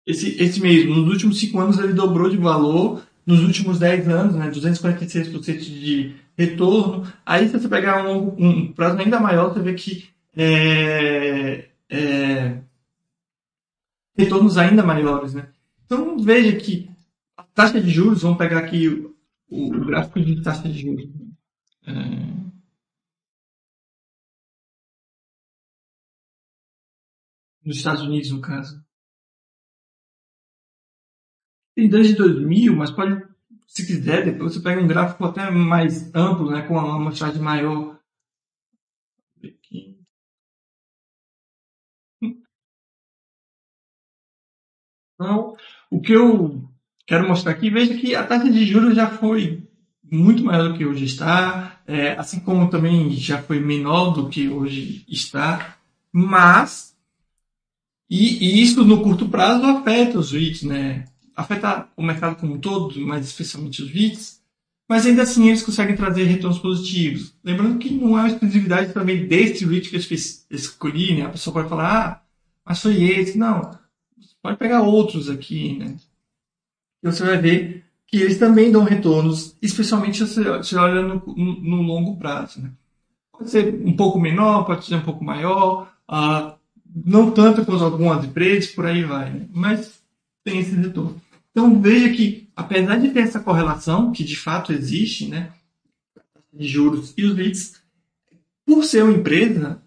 Esse, esse mesmo, nos últimos cinco anos ele dobrou de valor, nos últimos 10 anos, né, 246% de retorno. Aí se você pegar um, um prazo ainda maior, você vê que é, é, retornos ainda maiores. Né? Então veja que a taxa de juros, vamos pegar aqui o, o gráfico de taxa de juros. É, nos Estados Unidos, no caso. Tem desde 2000, mas pode, se quiser, depois você pega um gráfico até mais amplo, né, com uma amostragem maior. Então, o que eu quero mostrar aqui, veja que a taxa de juros já foi muito maior do que hoje está, é, assim como também já foi menor do que hoje está, mas e, e isso no curto prazo afeta os REITs, né? Afeta o mercado como um todo, mas especialmente os REITs, mas ainda assim eles conseguem trazer retornos positivos. Lembrando que não é uma exclusividade também desse REIT que eu escolhi, né? A pessoa pode falar, ah, mas foi esse. Não, Pode pegar outros aqui, né? E você vai ver que eles também dão retornos, especialmente se você olha no, no, longo prazo. Né? Pode ser um pouco menor, pode ser um pouco maior, ah, não tanto quanto algumas empresas, por aí vai. Né? Mas tem esse retorno. Então veja que, apesar de ter essa correlação, que de fato existe, né, de juros e os REITs, por ser uma empresa,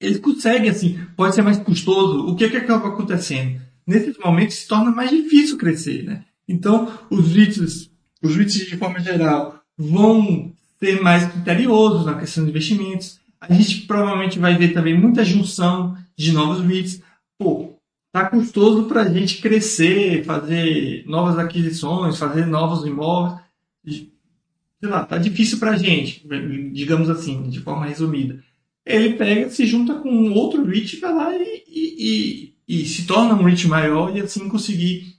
eles conseguem, assim, pode ser mais custoso. O que, é que acaba acontecendo? Nesses momentos se torna mais difícil crescer, né? Então, os REITs, os REITs de forma geral, vão ser mais criteriosos na questão de investimentos. A gente provavelmente vai ver também muita junção de novos REITs. Pô, tá custoso para a gente crescer, fazer novas aquisições, fazer novos imóveis. Sei lá, tá difícil para a gente, digamos assim, de forma resumida ele pega, se junta com outro REIT, vai lá e, e, e, e, se torna um REIT maior e assim conseguir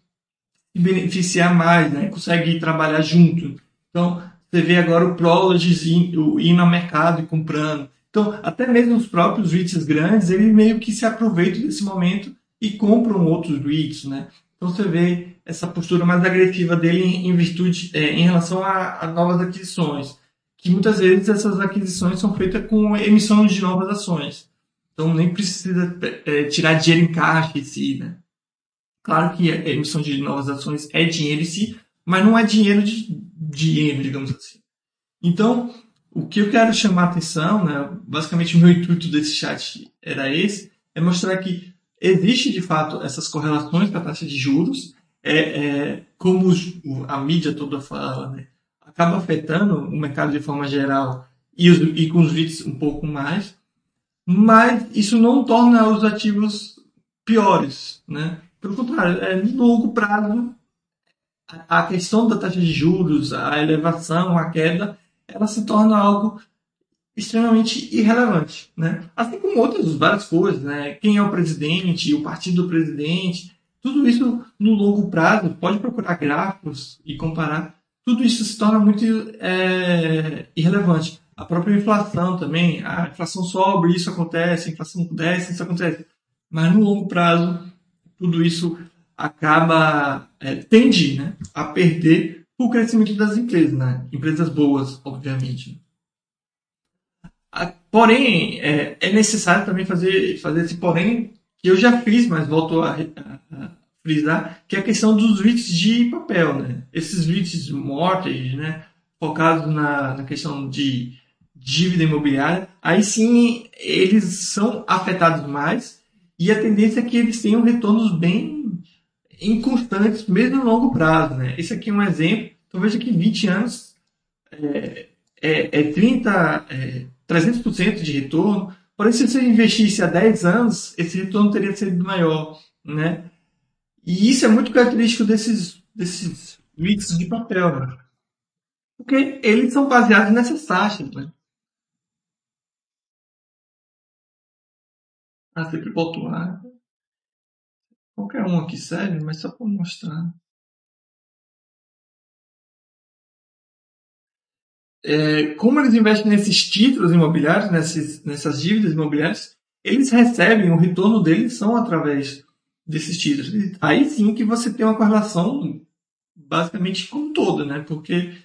se beneficiar mais, né? consegue trabalhar junto. Então, você vê agora o Prologis indo ao mercado e comprando. Então, até mesmo os próprios REITs grandes, eles meio que se aproveitam desse momento e compram outros REITs, né? Então, você vê essa postura mais agressiva dele em, virtude, é, em relação a, a novas aquisições que muitas vezes essas aquisições são feitas com emissão de novas ações. Então nem precisa é, tirar dinheiro em caixa em si, né? Claro que a emissão de novas ações é dinheiro em si, mas não é dinheiro de dinheiro, digamos assim. Então, o que eu quero chamar a atenção, né, basicamente o meu intuito desse chat era esse, é mostrar que existe de fato essas correlações com a taxa de juros, é, é como a mídia toda fala, né? acaba afetando o mercado de forma geral e, os, e com os REITs um pouco mais, mas isso não torna os ativos piores, né? Pelo contrário, é, no longo prazo, a questão da taxa de juros, a elevação, a queda, ela se torna algo extremamente irrelevante, né? Assim como outras várias coisas, né? Quem é o presidente, o partido do presidente, tudo isso no longo prazo, pode procurar gráficos e comparar tudo isso se torna muito é, irrelevante. A própria inflação também. A inflação sobe, isso acontece, a inflação desce, isso acontece. Mas no longo prazo, tudo isso acaba, é, tende né, a perder o crescimento das empresas, né? empresas boas, obviamente. Porém, é, é, necessário também fazer, fazer esse porém, que eu já fiz, mas volto a, a, a frisar, que é a questão dos REITs de papel. Né? Esses REITs mortgage, né, focados na, na questão de dívida imobiliária, aí sim eles são afetados mais e a tendência é que eles tenham retornos bem inconstantes, mesmo no longo prazo. Né? Esse aqui é um exemplo. Então veja que 20 anos é, é, é 30, é, 300% de retorno. Porém, se você investisse há 10 anos, esse retorno teria sido maior. Né? E isso é muito característico desses, desses mix de papel. Né? Porque eles são baseados nessas taxas. Né? Ah, sempre boto ar. Qualquer um aqui serve, mas só para mostrar. É, como eles investem nesses títulos imobiliários, nessas, nessas dívidas imobiliárias, eles recebem, o retorno deles são através desses títulos. Aí sim que você tem uma correlação basicamente com todo, né? Porque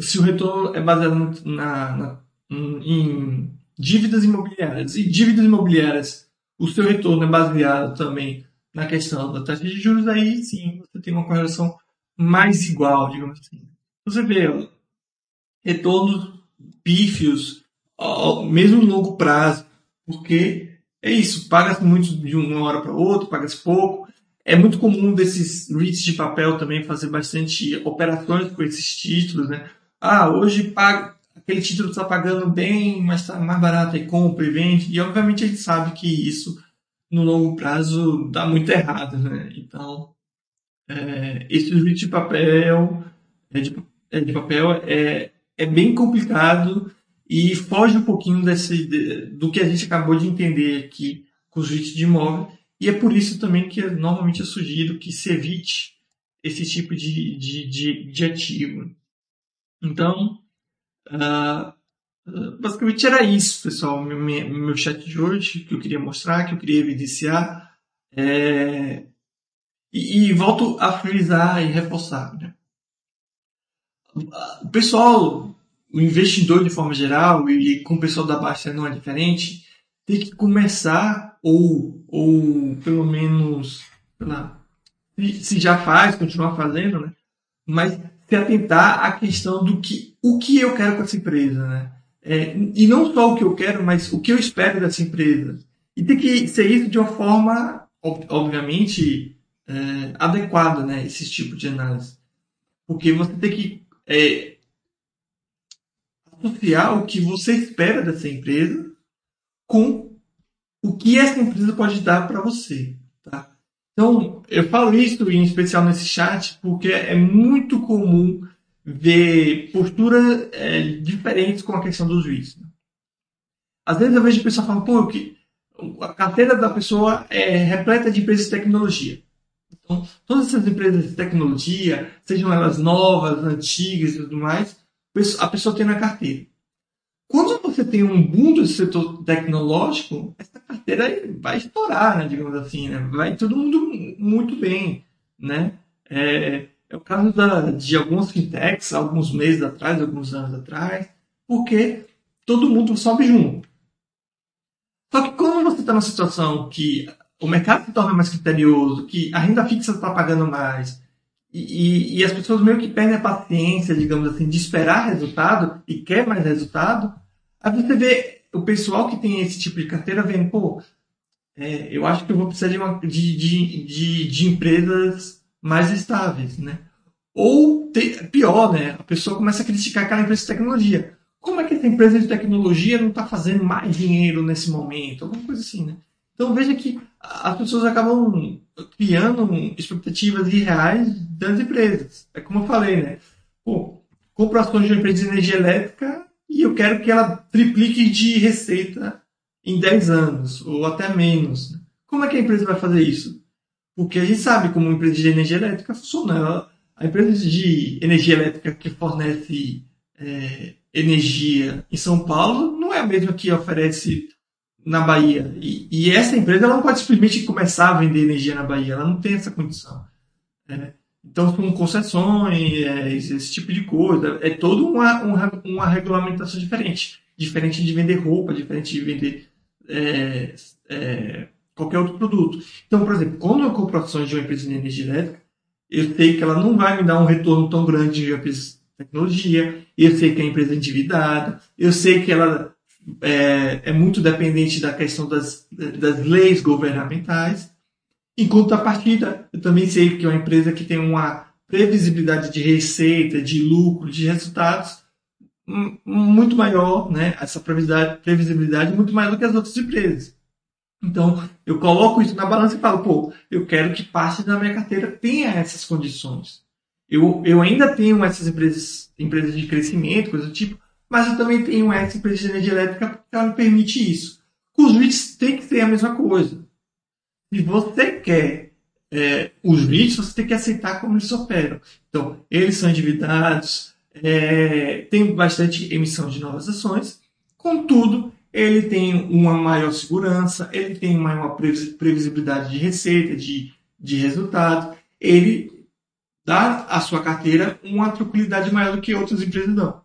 se o retorno é baseado na, na, em dívidas imobiliárias e dívidas imobiliárias o seu retorno é baseado também na questão da taxa de juros, aí sim você tem uma correlação mais igual, digamos assim. Você vê retornos pífios, mesmo no longo prazo, porque é isso, paga-se muito de uma hora para outra, paga-se pouco. É muito comum desses REITs de papel também fazer bastante operações com esses títulos, né? Ah, hoje paga, aquele título está pagando bem, mas está mais barato e compra e vende. E obviamente a gente sabe que isso no longo prazo dá muito errado, né? Então, é, esse juízo de papel, é de, é de, papel é, é bem complicado e foge um pouquinho desse, de, do que a gente acabou de entender aqui com os juízes de imóvel. E é por isso também que normalmente eu sugiro que se evite esse tipo de, de, de, de ativo. Então, Uh, basicamente era isso, pessoal, meu, meu chat de hoje, que eu queria mostrar, que eu queria evidenciar. É... E, e, volto a frisar e reforçar. Né? O pessoal, o investidor de forma geral, e com o pessoal da Baixa não é diferente, tem que começar, ou, ou pelo menos, lá, se já faz, continuar fazendo, né? mas se atentar à questão do que o que eu quero com essa empresa, né? É, e não só o que eu quero, mas o que eu espero dessa empresa. E tem que ser isso de uma forma, obviamente, é, adequada, né? Esse tipo de análise. Porque você tem que é, associar o que você espera dessa empresa com o que essa empresa pode dar para você. Então, eu falo isso em especial nesse chat porque é muito comum ver posturas é, diferentes com a questão dos juízes. Às vezes eu vejo pessoas falando, pô, que a carteira da pessoa é repleta de empresas de tecnologia. Então, todas essas empresas de tecnologia, sejam elas novas, antigas e tudo mais, a pessoa tem na carteira. Quando você tem um boom do setor tecnológico, essa carteira vai estourar, né, digamos assim, né? vai todo mundo muito bem, né? É, é o caso da, de algumas fintechs, alguns meses atrás, alguns anos atrás, porque todo mundo sobe junto. Só que quando você está numa situação que o mercado se torna mais criterioso, que a renda fixa está pagando mais, e, e, e, as pessoas meio que perdem a paciência, digamos assim, de esperar resultado e quer mais resultado, aí você vê o pessoal que tem esse tipo de carteira vendo, pô, é, eu acho que eu vou precisar de, uma, de, de, de, de empresas mais estáveis, né? Ou, pior, né? A pessoa começa a criticar aquela empresa de tecnologia. Como é que essa empresa de tecnologia não está fazendo mais dinheiro nesse momento? Alguma coisa assim, né? Então veja que as pessoas acabam criando expectativas irreais das empresas. É como eu falei, né? Pô, compro ações de uma empresa de energia elétrica e eu quero que ela triplique de receita em 10 anos, ou até menos. Né? Como é que a empresa vai fazer isso? Porque a gente sabe como uma empresa de energia elétrica funciona. a empresa de energia elétrica que fornece é, energia em São Paulo não é a mesma que oferece na Bahia. E, e, essa empresa não pode simplesmente começar a vender energia na Bahia, ela não tem essa condição. É, então, com concessões, é, esse tipo de coisa, é toda uma, uma, uma, regulamentação diferente. Diferente de vender roupa, diferente de vender é, é, qualquer outro produto. Então, por exemplo, quando eu compro ações de uma empresa de energia elétrica, eu sei que ela não vai me dar um retorno tão grande de empresa de tecnologia, eu sei que a empresa é endividada, eu sei que ela é, é muito dependente da questão das, das leis governamentais. Em contrapartida, eu também sei que é uma empresa que tem uma previsibilidade de receita, de lucro, de resultados muito maior, né? Essa previsibilidade, previsibilidade muito maior do que as outras empresas. Então, eu coloco isso na balança e falo, pô, eu quero que parte da minha carteira tenha essas condições. Eu, eu ainda tenho essas empresas, empresas de crescimento, coisa do tipo, mas eu também tenho essa empresa de energia elétrica que ela me permite isso. Com os REITs tem que ser a mesma coisa. Se você quer é, os REITs, você tem que aceitar como eles operam. Então, eles são endividados, é, tem bastante emissão de novas ações, contudo, ele tem uma maior segurança, ele tem maior previsibilidade de receita, de, de resultado, ele dá à sua carteira uma tranquilidade maior do que outras empresas dão.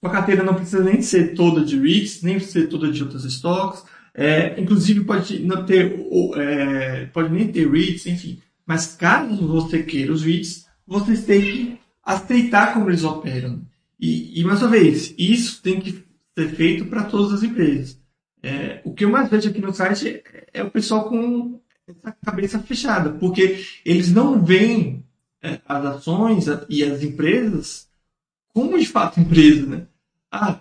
Sua carteira não precisa nem ser toda de REITs, nem ser toda de outros estoques, é, inclusive pode não ter, é, pode nem ter REITs, enfim. Mas caso você queira os REITs, você tem que aceitar como eles operam. E, e mais uma vez, isso tem que ser feito para todas as empresas. É, o que eu mais vejo aqui no site é, é, o pessoal com essa cabeça fechada, porque eles não veem é, as ações e as empresas como de fato empresa, né? Ah,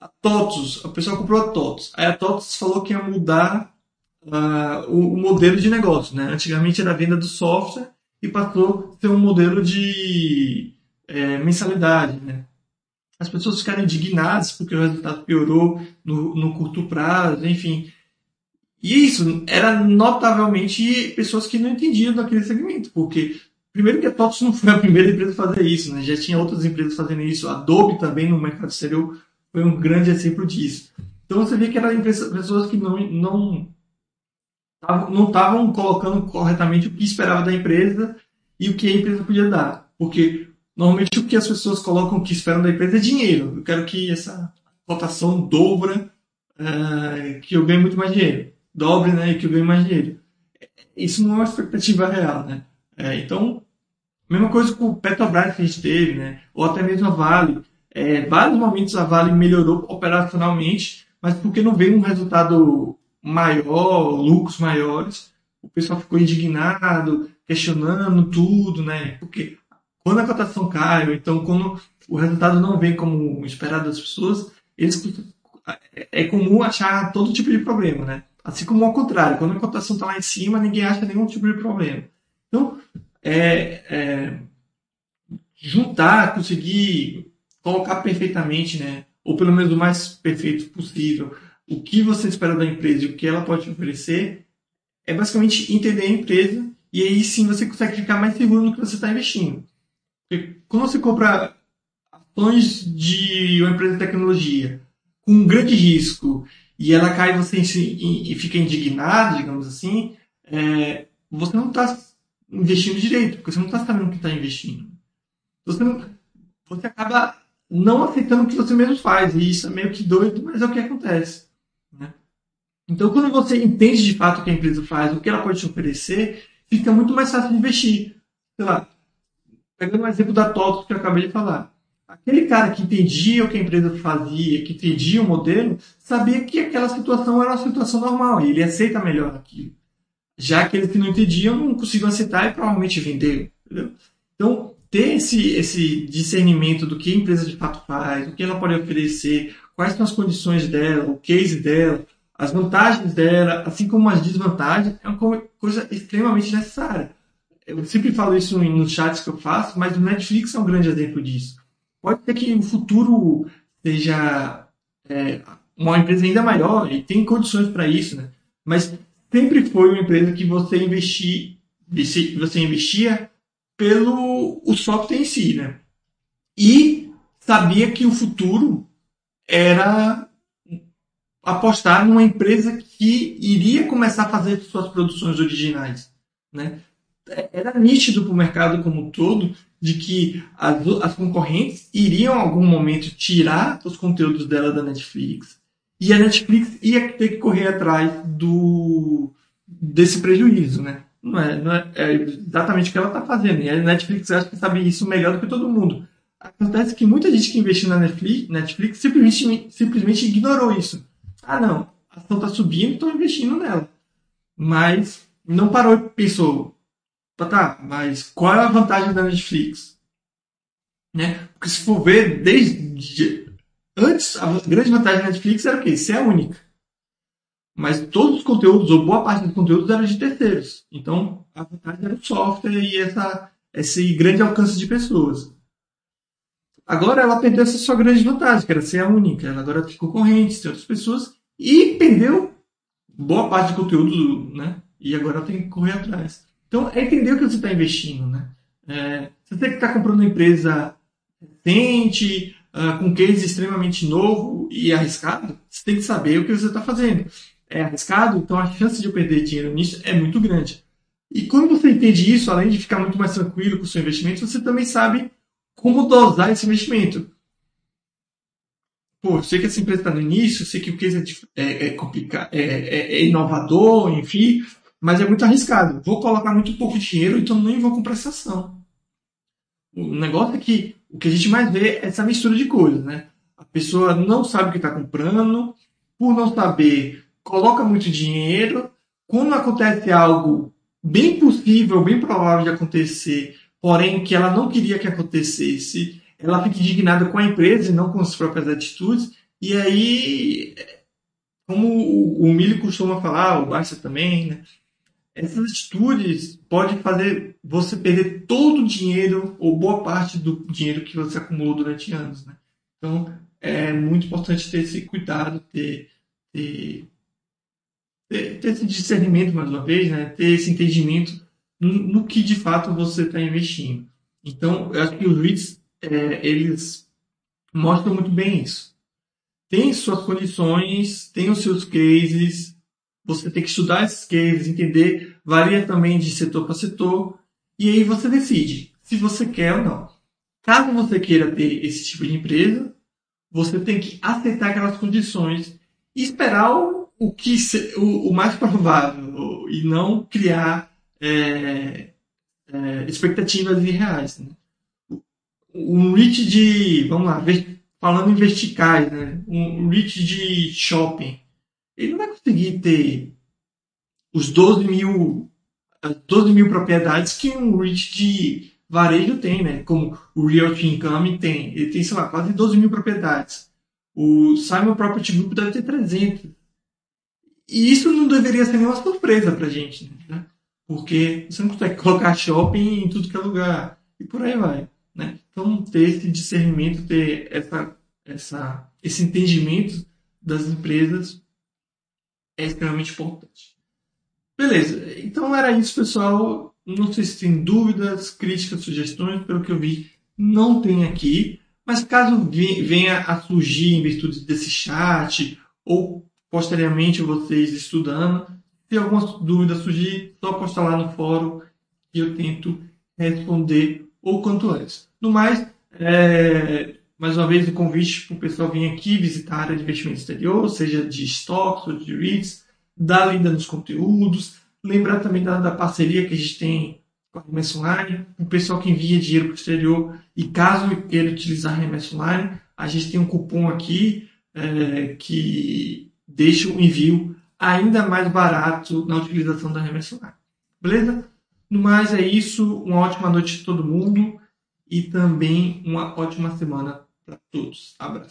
a TOTUS, a pessoa comprou a TOTUS. Aí a TOTUS falou que ia mudar uh, o, o, modelo de negócio, né? Antigamente era a venda do software e passou a ser um modelo de é, mensalidade, né? as pessoas ficaram indignadas porque o resultado piorou no, no curto prazo, enfim. E isso era notavelmente pessoas que não entendiam daquele segmento, porque primeiro que a TOTS não foi a primeira empresa a fazer isso, né? já tinha outras empresas fazendo isso, a Adobe também no mercado exterior foi um grande exemplo disso. Então você vê que eram pessoas que não não não estavam colocando corretamente o que esperava da empresa e o que a empresa podia dar, porque Normalmente o que as pessoas colocam que esperam da empresa é dinheiro. Eu quero que essa cotação dobra, uh, que eu ganhe muito mais dinheiro. Dobre, né? Que eu ganhe mais dinheiro. Isso não é uma expectativa real, né? É, então, mesma coisa com o Petrobras que a gente teve, né? Ou até mesmo a Vale. É, vários momentos a Vale melhorou operacionalmente, mas porque não veio um resultado maior, lucros maiores, o pessoal ficou indignado, questionando tudo, né? Porque quando a cotação cai, ou então quando o resultado não vem como esperado das pessoas, eles, é comum achar todo tipo de problema, né? Assim como ao contrário, quando a cotação está lá em cima, ninguém acha nenhum tipo de problema. Então, é, é, juntar, conseguir colocar perfeitamente, né? Ou pelo menos o mais perfeito possível, o que você espera da empresa e o que ela pode te oferecer, é basicamente entender a empresa e aí sim você consegue ficar mais seguro no que você está investindo. Porque quando você compra ações de uma empresa de tecnologia com um grande risco e ela cai você e fica indignado, digamos assim, é, você não está investindo direito, porque você não está sabendo o que está investindo. Você, não, você acaba não aceitando o que você mesmo faz, e isso é meio que doido, mas é o que acontece. Né? Então, quando você entende de fato o que a empresa faz, o que ela pode te oferecer, fica muito mais fácil de investir. Sei lá, pegando o exemplo da TOTO que eu acabei de falar. Aquele cara que entendia o que a empresa fazia, que entendia o modelo, sabia que aquela situação era uma situação normal e ele aceita melhor aquilo. Já aqueles que não entendiam não conseguiam aceitar e provavelmente venderam. Entendeu? Então, ter esse, esse discernimento do que a empresa de fato faz, o que ela pode oferecer, quais são as condições dela, o case dela, as vantagens dela, assim como as desvantagens, é uma coisa extremamente necessária eu sempre falo isso nos chats que eu faço, mas o Netflix é um grande exemplo disso. Pode ser que no futuro seja é, uma empresa ainda maior e tem condições para isso, né? Mas sempre foi uma empresa que você investir, você investia pelo o software em si, né? E sabia que o futuro era apostar numa empresa que iria começar a fazer suas produções originais. Né? Era nítido para o mercado como um todo de que as, as concorrentes iriam em algum momento tirar os conteúdos dela da Netflix e a Netflix ia ter que correr atrás do desse prejuízo, né? Não é, não é, é exatamente o que ela está fazendo. E a Netflix acho que sabe isso melhor do que todo mundo. Acontece que muita gente que investiu na Netflix, Netflix simplesmente, simplesmente ignorou isso. Ah, não, a ação está subindo, estou investindo nela. Mas não parou e pensou, tá, tá, mas qual é a vantagem da Netflix? Né? Porque se for ver, desde antes, a grande vantagem da Netflix era o quê? Ser a única. Mas todos os conteúdos, ou boa parte dos conteúdos, eram de terceiros. Então, a vantagem era o software e essa, esse grande alcance de pessoas. Agora ela perdeu essa sua grande vantagem, que era ser a única. Ela agora tem concorrentes, tem outras pessoas, e perdeu boa parte do conteúdo, né? E agora ela tem que correr atrás. Então, é entender o que você está investindo, né? É, você tem que estar tá comprando uma empresa recente, uh, com case extremamente novo e arriscado, você tem que saber o que você está fazendo. É arriscado, então a chance de eu perder dinheiro nisso é muito grande. E quando você entende isso, além de ficar muito mais tranquilo com o seu investimento, você também sabe como dosar esse investimento. Pô, eu sei que essa empresa está no início, eu sei que o case é, é, é complicado, é, é, é, inovador, enfim, mas é muito arriscado. Vou colocar muito pouco dinheiro, então nem vou comprar essa ação. O negócio é que o que a gente mais vê é essa mistura de coisas, né? A pessoa não sabe o que está comprando, por não saber, coloca muito dinheiro. Quando acontece algo bem possível, bem provável de acontecer, porém que ela não queria que acontecesse, ela fica indignada com a empresa e não com as próprias atitudes. E aí, como o Milho costuma falar, o Barça também, né? essas atitudes podem fazer você perder todo o dinheiro ou boa parte do dinheiro que você acumulou durante anos. Né? Então, é muito importante ter esse cuidado, ter, ter, ter, esse discernimento, mais uma vez, né? ter esse entendimento no, no que de fato você está investindo. Então, eu acho que os REITs, é, eles mostram muito bem isso. Tem suas condições, tem os seus cases, você tem que estudar esses cases, entender, varia também de setor para setor, e aí você decide se você quer ou não. Caso você queira ter esse tipo de empresa, você tem que aceitar aquelas condições e esperar o, o que se, o, o, mais provável e não criar é, é, expectativas irreais. Né? Um REIT de, vamos lá, falando em verticais, né? um REIT de shopping ele não vai conseguir ter os 12 mil, 12 mil propriedades que um REIT de varejo tem, né? Como o Realty Income tem. Ele tem, sei lá, quase 12 mil propriedades. O Simon Property Group deve ter 300. E isso não deveria ser nenhuma surpresa pra gente, né? Porque você não consegue colocar shopping em tudo que é lugar. E por aí vai, né? Então, ter esse discernimento, ter essa, essa, esse entendimento das empresas é extremamente importante. Beleza, então era isso, pessoal. Não sei se tem dúvidas, críticas, sugestões, pelo que eu vi, não tem aqui. Mas caso venha a surgir em virtude desse chat, ou posteriormente vocês estudando, se alguma dúvida surgir, só postar lá no fórum e eu tento responder o quanto antes. No mais, é, mais uma vez o convite para o pessoal vir aqui visitar a área de investimento exterior, seja de stocks ou de REITs, dar lida nos conteúdos, lembrar também da, da, parceria que a gente tem com a Remessa Online, o pessoal que envia dinheiro para o exterior e caso queira utilizar a Remessa Online, a gente tem um cupom aqui é, que deixa o envio ainda mais barato na utilização da Remessa Online. Beleza? No mais é isso, uma ótima noite a todo mundo e também uma ótima semana para todos. Abraço.